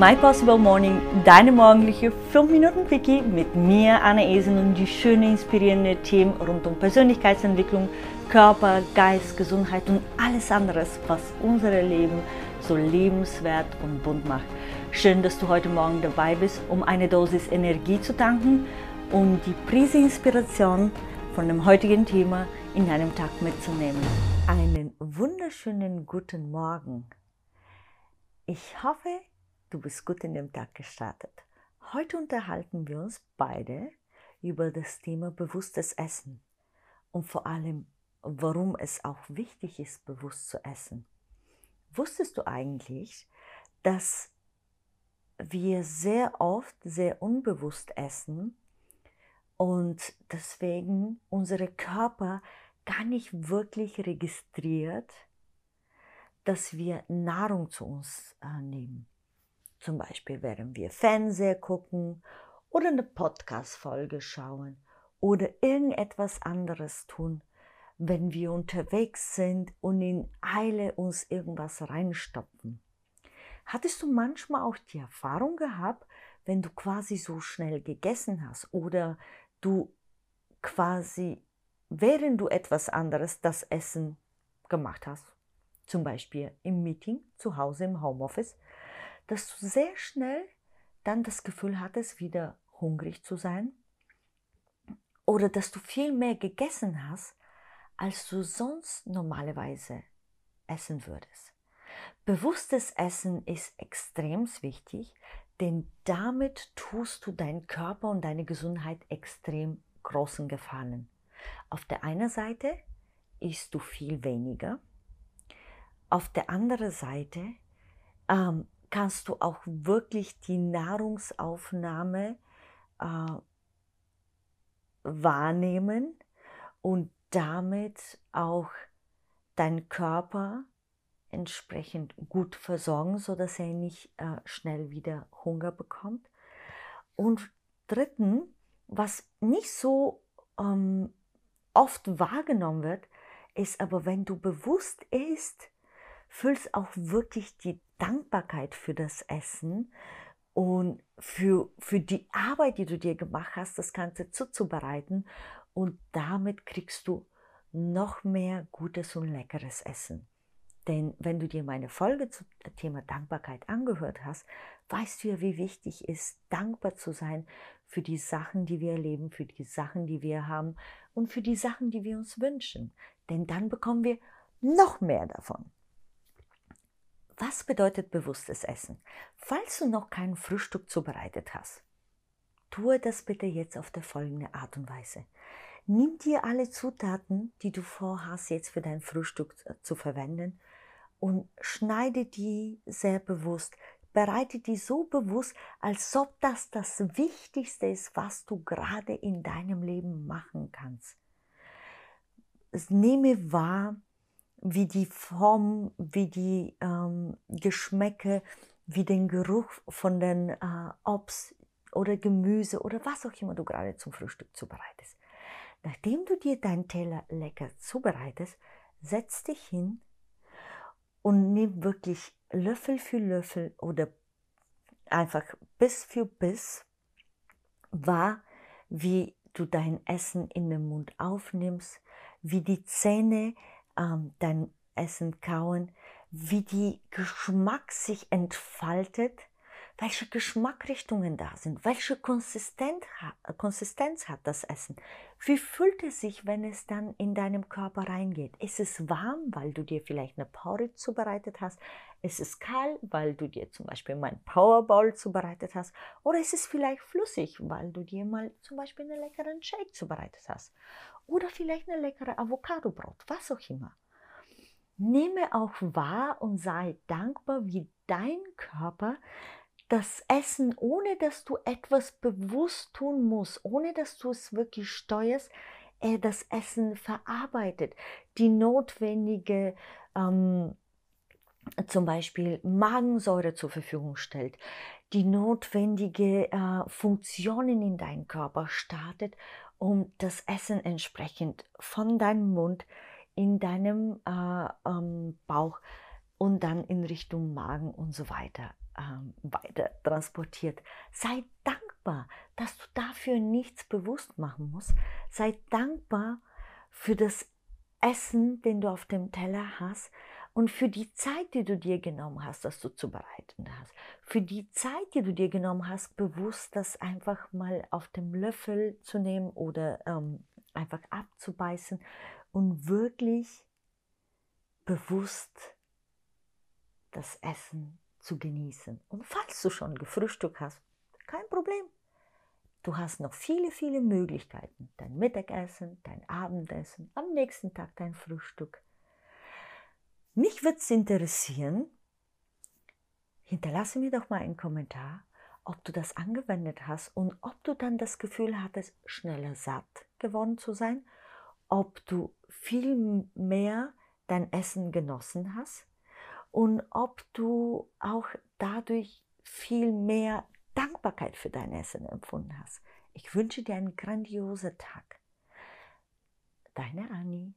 My Possible Morning, deine morgendliche 5 Minuten Quickie mit mir, Anna Esen und die schönen, inspirierenden Themen rund um Persönlichkeitsentwicklung, Körper, Geist, Gesundheit und alles anderes, was unser Leben so lebenswert und bunt macht. Schön, dass du heute Morgen dabei bist, um eine Dosis Energie zu tanken und die Prise Inspiration von dem heutigen Thema in deinem Tag mitzunehmen. Einen wunderschönen guten Morgen. Ich hoffe, du bist gut in den Tag gestartet. Heute unterhalten wir uns beide über das Thema bewusstes Essen und vor allem, warum es auch wichtig ist, bewusst zu essen. Wusstest du eigentlich, dass wir sehr oft sehr unbewusst essen und deswegen unsere Körper gar nicht wirklich registriert, dass wir Nahrung zu uns äh, nehmen. Zum Beispiel, während wir Fernseher gucken oder eine Podcast-Folge schauen oder irgendetwas anderes tun, wenn wir unterwegs sind und in Eile uns irgendwas reinstopfen. Hattest du manchmal auch die Erfahrung gehabt, wenn du quasi so schnell gegessen hast oder du quasi, während du etwas anderes das Essen gemacht hast, zum Beispiel im Meeting, zu Hause im Homeoffice, dass du sehr schnell dann das Gefühl hattest, wieder hungrig zu sein oder dass du viel mehr gegessen hast, als du sonst normalerweise essen würdest. Bewusstes Essen ist extrem wichtig, denn damit tust du deinen Körper und deine Gesundheit extrem großen Gefallen. Auf der einen Seite isst du viel weniger, auf der anderen Seite ähm, kannst du auch wirklich die Nahrungsaufnahme äh, wahrnehmen und damit auch deinen Körper entsprechend gut versorgen, sodass er nicht äh, schnell wieder Hunger bekommt. Und dritten, was nicht so ähm, oft wahrgenommen wird, ist aber, wenn du bewusst isst, fühlst auch wirklich die Dankbarkeit für das Essen und für, für die Arbeit, die du dir gemacht hast, das Ganze zuzubereiten. Und damit kriegst du noch mehr gutes und leckeres Essen. Denn wenn du dir meine Folge zum Thema Dankbarkeit angehört hast, weißt du ja, wie wichtig es ist, dankbar zu sein für die Sachen, die wir erleben, für die Sachen, die wir haben und für die Sachen, die wir uns wünschen. Denn dann bekommen wir noch mehr davon. Was bedeutet bewusstes Essen? Falls du noch kein Frühstück zubereitet hast, tue das bitte jetzt auf der folgende Art und Weise. Nimm dir alle Zutaten, die du vorhast, jetzt für dein Frühstück zu verwenden und schneide die sehr bewusst. Bereite die so bewusst, als ob das das Wichtigste ist, was du gerade in deinem Leben machen kannst. Nehme wahr, wie die Form, wie die ähm, Geschmäcke, wie den Geruch von den äh, Obst oder Gemüse oder was auch immer du gerade zum Frühstück zubereitest. Nachdem du dir deinen Teller lecker zubereitest, setz dich hin und nimm wirklich Löffel für Löffel oder einfach Biss für Biss wahr, wie du dein Essen in den Mund aufnimmst, wie die Zähne ähm, dein Essen kauen, wie die Geschmack sich entfaltet, welche Geschmackrichtungen da sind, welche Konsistenz, Konsistenz hat das Essen, wie fühlt es sich, wenn es dann in deinem Körper reingeht. Ist es warm, weil du dir vielleicht eine Porridge zubereitet hast? Ist es kalt, weil du dir zum Beispiel mein Powerball zubereitet hast? Oder ist es vielleicht flüssig, weil du dir mal zum Beispiel einen leckeren Shake zubereitet hast? oder vielleicht eine leckere Avocadobrot, was auch immer. Nehme auch wahr und sei dankbar, wie dein Körper das Essen, ohne dass du etwas bewusst tun musst, ohne dass du es wirklich steuerst, er das Essen verarbeitet, die notwendige ähm, zum Beispiel Magensäure zur Verfügung stellt, die notwendige äh, Funktionen in deinen Körper startet um das Essen entsprechend von deinem Mund in deinem äh, ähm, Bauch und dann in Richtung Magen und so weiter ähm, weiter transportiert. Sei dankbar, dass du dafür nichts bewusst machen musst. Sei dankbar für das Essen, den du auf dem Teller hast und für die Zeit, die du dir genommen hast, das du zubereiten hast. Für die Zeit, die du dir genommen hast, bewusst das einfach mal auf dem Löffel zu nehmen oder ähm, einfach abzubeißen und wirklich bewusst das Essen zu genießen. Und falls du schon gefrühstückt hast, kein Problem. Du hast noch viele, viele Möglichkeiten. Dein Mittagessen, dein Abendessen, am nächsten Tag dein Frühstück. Mich würde es interessieren, hinterlasse mir doch mal einen Kommentar, ob du das angewendet hast und ob du dann das Gefühl hattest, schneller satt geworden zu sein, ob du viel mehr dein Essen genossen hast und ob du auch dadurch viel mehr Dankbarkeit für dein Essen empfunden hast. Ich wünsche dir einen grandiosen Tag. Deine Annie.